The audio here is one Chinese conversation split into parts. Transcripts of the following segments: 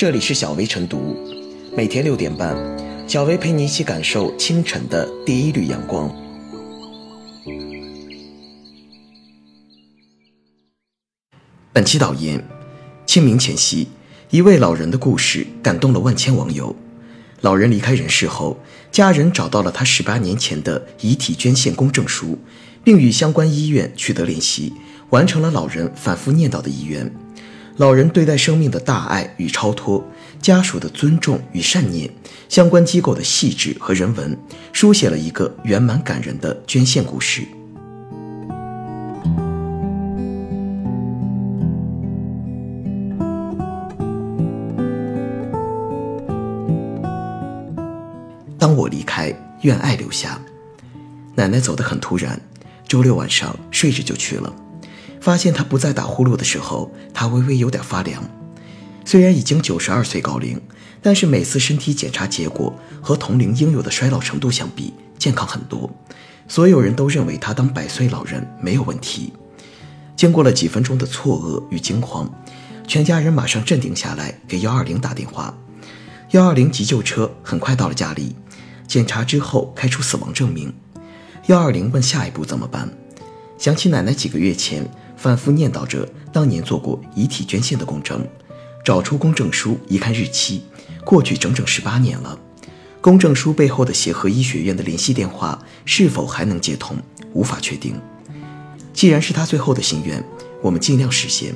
这里是小薇晨读，每天六点半，小薇陪你一起感受清晨的第一缕阳光。本期导言：清明前夕，一位老人的故事感动了万千网友。老人离开人世后，家人找到了他十八年前的遗体捐献公证书，并与相关医院取得联系，完成了老人反复念叨的遗愿。老人对待生命的大爱与超脱，家属的尊重与善念，相关机构的细致和人文，书写了一个圆满感人的捐献故事。当我离开，愿爱留下。奶奶走得很突然，周六晚上睡着就去了。发现他不再打呼噜的时候，他微微有点发凉。虽然已经九十二岁高龄，但是每次身体检查结果和同龄应有的衰老程度相比，健康很多。所有人都认为他当百岁老人没有问题。经过了几分钟的错愕与惊慌，全家人马上镇定下来，给幺二零打电话。幺二零急救车很快到了家里，检查之后开出死亡证明。幺二零问下一步怎么办，想起奶奶几个月前。反复念叨着当年做过遗体捐献的公证，找出公证书，一看日期，过去整整十八年了。公证书背后的协和医学院的联系电话是否还能接通，无法确定。既然是他最后的心愿，我们尽量实现。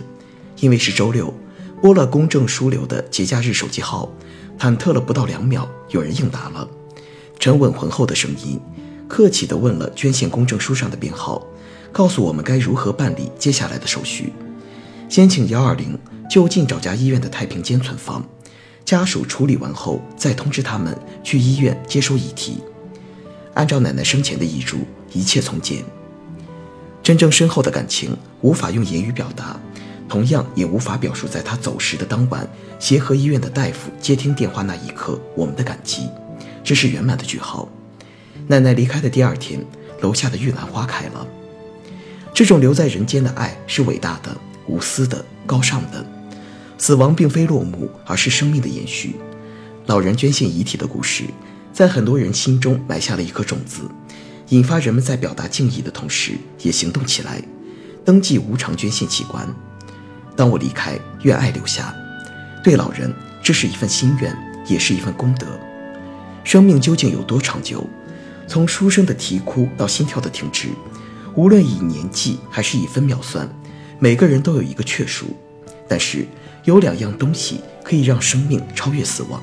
因为是周六，拨了公证书留的节假日手机号，忐忑了不到两秒，有人应答了。沉稳浑厚的声音，客气地问了捐献公证书上的编号。告诉我们该如何办理接下来的手续。先请幺二零就近找家医院的太平间存放，家属处理完后再通知他们去医院接收遗体。按照奶奶生前的遗嘱，一切从简。真正深厚的感情无法用言语表达，同样也无法表述在她走时的当晚，协和医院的大夫接听电话那一刻我们的感激。这是圆满的句号。奶奶离开的第二天，楼下的玉兰花开了。这种留在人间的爱是伟大的、无私的、高尚的。死亡并非落幕，而是生命的延续。老人捐献遗体的故事，在很多人心中埋下了一颗种子，引发人们在表达敬意的同时，也行动起来，登记无偿捐献器官。当我离开，愿爱留下。对老人，这是一份心愿，也是一份功德。生命究竟有多长久？从书生的啼哭到心跳的停止。无论以年纪还是以分秒算，每个人都有一个确数。但是有两样东西可以让生命超越死亡：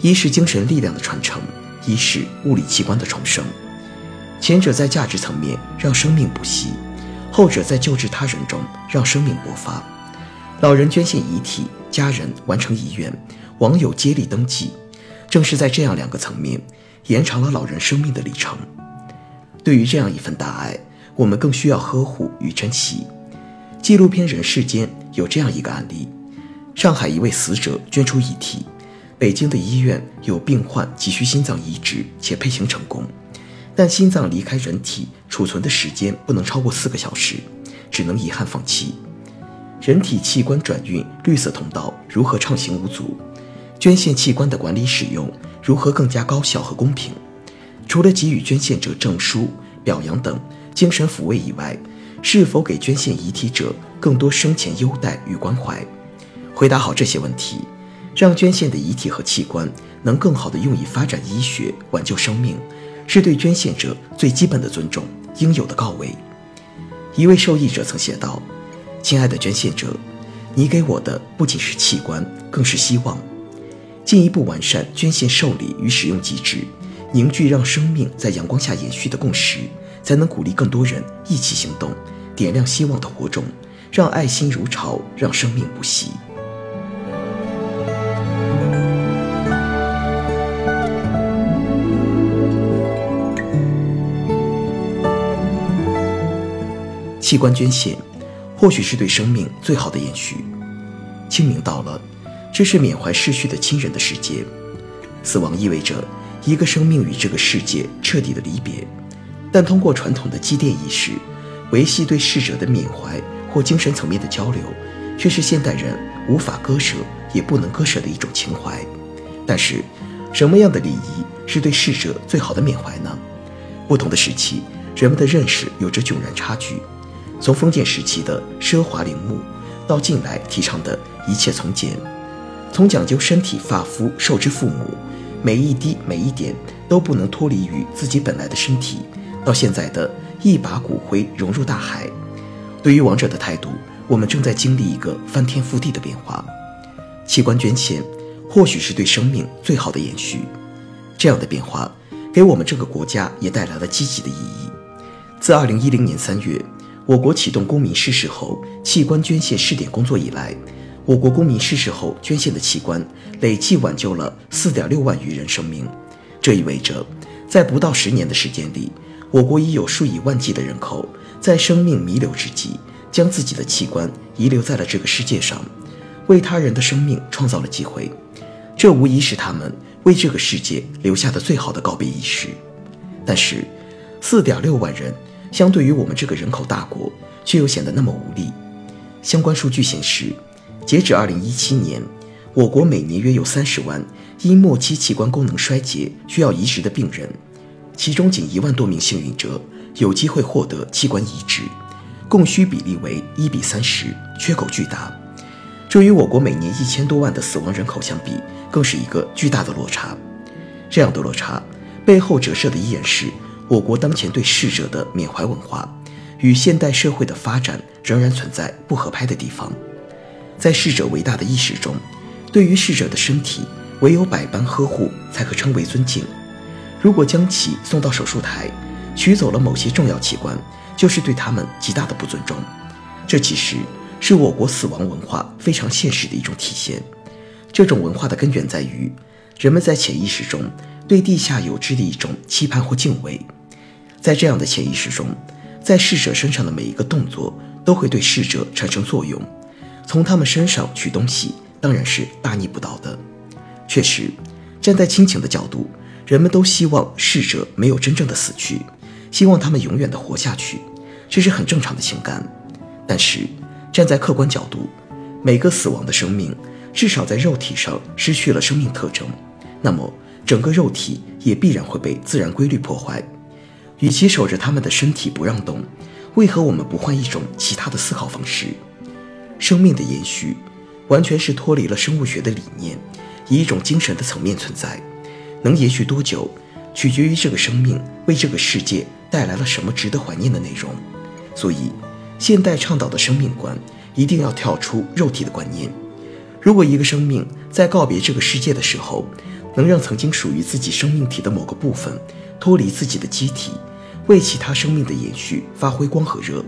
一是精神力量的传承，一是物理器官的重生。前者在价值层面让生命不息，后者在救治他人中让生命勃发。老人捐献遗体，家人完成遗愿，网友接力登记，正是在这样两个层面延长了老人生命的里程。对于这样一份大爱。我们更需要呵护与珍惜。纪录片《人世间》有这样一个案例：上海一位死者捐出遗体，北京的医院有病患急需心脏移植且配型成功，但心脏离开人体储存的时间不能超过四个小时，只能遗憾放弃。人体器官转运绿色通道如何畅行无阻？捐献器官的管理使用如何更加高效和公平？除了给予捐献者证书、表扬等。精神抚慰以外，是否给捐献遗体者更多生前优待与关怀？回答好这些问题，让捐献的遗体和器官能更好地用以发展医学、挽救生命，是对捐献者最基本的尊重，应有的告慰。一位受益者曾写道：“亲爱的捐献者，你给我的不仅是器官，更是希望。进一步完善捐献受理与使用机制，凝聚让生命在阳光下延续的共识。”才能鼓励更多人一起行动，点亮希望的火种，让爱心如潮，让生命不息。器官捐献，或许是对生命最好的延续。清明到了，这是缅怀逝去的亲人的时节。死亡意味着一个生命与这个世界彻底的离别。但通过传统的祭奠仪式，维系对逝者的缅怀或精神层面的交流，却是现代人无法割舍也不能割舍的一种情怀。但是，什么样的礼仪是对逝者最好的缅怀呢？不同的时期，人们的认识有着迥然差距。从封建时期的奢华陵墓，到近来提倡的一切从简；从讲究身体发肤受之父母，每一滴每一点都不能脱离于自己本来的身体，到现在的一把骨灰融入大海。对于亡者的态度，我们正在经历一个翻天覆地的变化。器官捐献或许是对生命最好的延续。这样的变化给我们这个国家也带来了积极的意义。自2010年3月。我国启动公民逝世后器官捐献试点工作以来，我国公民逝世后捐献的器官累计挽救了四点六万余人生命。这意味着，在不到十年的时间里，我国已有数以万计的人口在生命弥留之际，将自己的器官遗留在了这个世界上，为他人的生命创造了机会。这无疑是他们为这个世界留下的最好的告别仪式。但是，四点六万人。相对于我们这个人口大国，却又显得那么无力。相关数据显示，截止2017年，我国每年约有30万因末期器官功能衰竭需要移植的病人，其中仅一万多名幸运者有机会获得器官移植，供需比例为一比三十，缺口巨大。这与我国每年一千多万的死亡人口相比，更是一个巨大的落差。这样的落差背后折射的依然是。我国当前对逝者的缅怀文化，与现代社会的发展仍然存在不合拍的地方。在逝者伟大的意识中，对于逝者的身体，唯有百般呵护才可称为尊敬。如果将其送到手术台，取走了某些重要器官，就是对他们极大的不尊重。这其实是我国死亡文化非常现实的一种体现。这种文化的根源在于，人们在潜意识中对地下有知的一种期盼或敬畏。在这样的潜意识中，在逝者身上的每一个动作都会对逝者产生作用。从他们身上取东西当然是大逆不道的。确实，站在亲情的角度，人们都希望逝者没有真正的死去，希望他们永远的活下去，这是很正常的情感。但是，站在客观角度，每个死亡的生命至少在肉体上失去了生命特征，那么整个肉体也必然会被自然规律破坏。与其守着他们的身体不让动，为何我们不换一种其他的思考方式？生命的延续，完全是脱离了生物学的理念，以一种精神的层面存在。能延续多久，取决于这个生命为这个世界带来了什么值得怀念的内容。所以，现代倡导的生命观一定要跳出肉体的观念。如果一个生命在告别这个世界的时候，能让曾经属于自己生命体的某个部分脱离自己的机体，为其他生命的延续发挥光和热，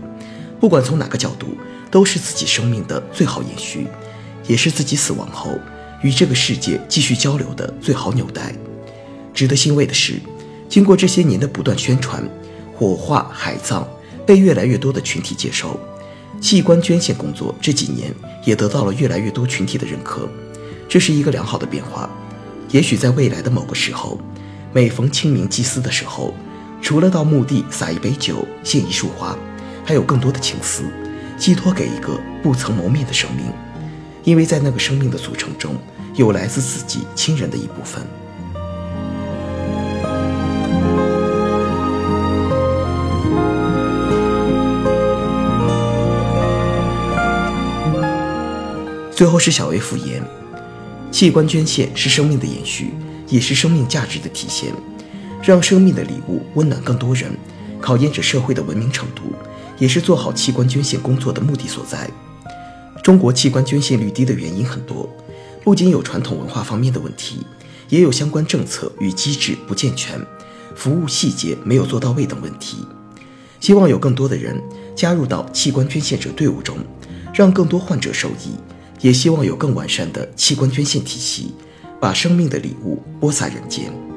不管从哪个角度，都是自己生命的最好延续，也是自己死亡后与这个世界继续交流的最好纽带。值得欣慰的是，经过这些年的不断宣传，火化海葬被越来越多的群体接受，器官捐献工作这几年也得到了越来越多群体的认可，这是一个良好的变化。也许在未来的某个时候，每逢清明祭祀的时候。除了到墓地洒一杯酒、献一束花，还有更多的情思，寄托给一个不曾谋面的生命，因为在那个生命的组成中，有来自自己亲人的一部分。最后是小 A 复言：器官捐献是生命的延续，也是生命价值的体现。让生命的礼物温暖更多人，考验着社会的文明程度，也是做好器官捐献工作的目的所在。中国器官捐献率低的原因很多，不仅有传统文化方面的问题，也有相关政策与机制不健全、服务细节没有做到位等问题。希望有更多的人加入到器官捐献者队伍中，让更多患者受益。也希望有更完善的器官捐献体系，把生命的礼物播撒人间。